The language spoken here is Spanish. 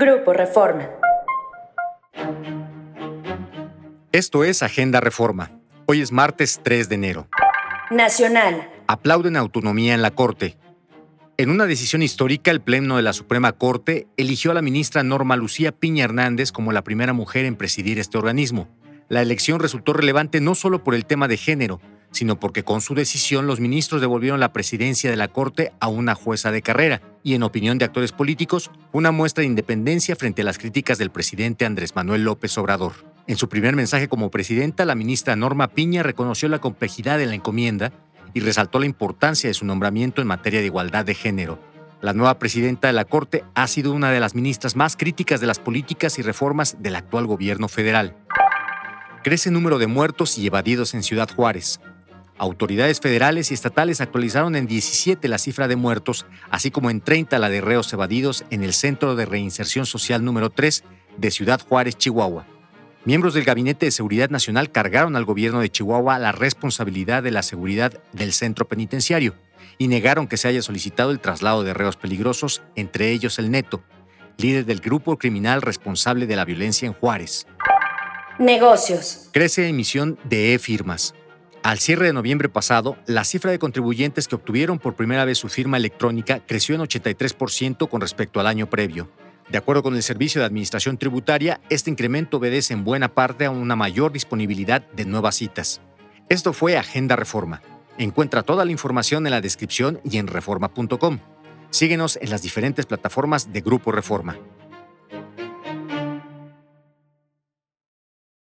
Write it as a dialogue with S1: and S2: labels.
S1: Grupo Reforma.
S2: Esto es Agenda Reforma. Hoy es martes 3 de enero.
S1: Nacional.
S2: Aplauden autonomía en la Corte. En una decisión histórica, el Pleno de la Suprema Corte eligió a la ministra Norma Lucía Piña Hernández como la primera mujer en presidir este organismo. La elección resultó relevante no solo por el tema de género, sino porque con su decisión los ministros devolvieron la presidencia de la Corte a una jueza de carrera y, en opinión de actores políticos, una muestra de independencia frente a las críticas del presidente Andrés Manuel López Obrador. En su primer mensaje como presidenta, la ministra Norma Piña reconoció la complejidad de la encomienda y resaltó la importancia de su nombramiento en materia de igualdad de género. La nueva presidenta de la Corte ha sido una de las ministras más críticas de las políticas y reformas del actual gobierno federal. Crece número de muertos y evadidos en Ciudad Juárez. Autoridades federales y estatales actualizaron en 17 la cifra de muertos, así como en 30 la de reos evadidos en el Centro de Reinserción Social número 3 de Ciudad Juárez, Chihuahua. Miembros del Gabinete de Seguridad Nacional cargaron al gobierno de Chihuahua la responsabilidad de la seguridad del centro penitenciario y negaron que se haya solicitado el traslado de reos peligrosos, entre ellos el Neto, líder del grupo criminal responsable de la violencia en Juárez.
S1: Negocios.
S2: Crece emisión de e-firmas. Al cierre de noviembre pasado, la cifra de contribuyentes que obtuvieron por primera vez su firma electrónica creció en 83% con respecto al año previo. De acuerdo con el Servicio de Administración Tributaria, este incremento obedece en buena parte a una mayor disponibilidad de nuevas citas. Esto fue Agenda Reforma. Encuentra toda la información en la descripción y en reforma.com. Síguenos en las diferentes plataformas de Grupo Reforma.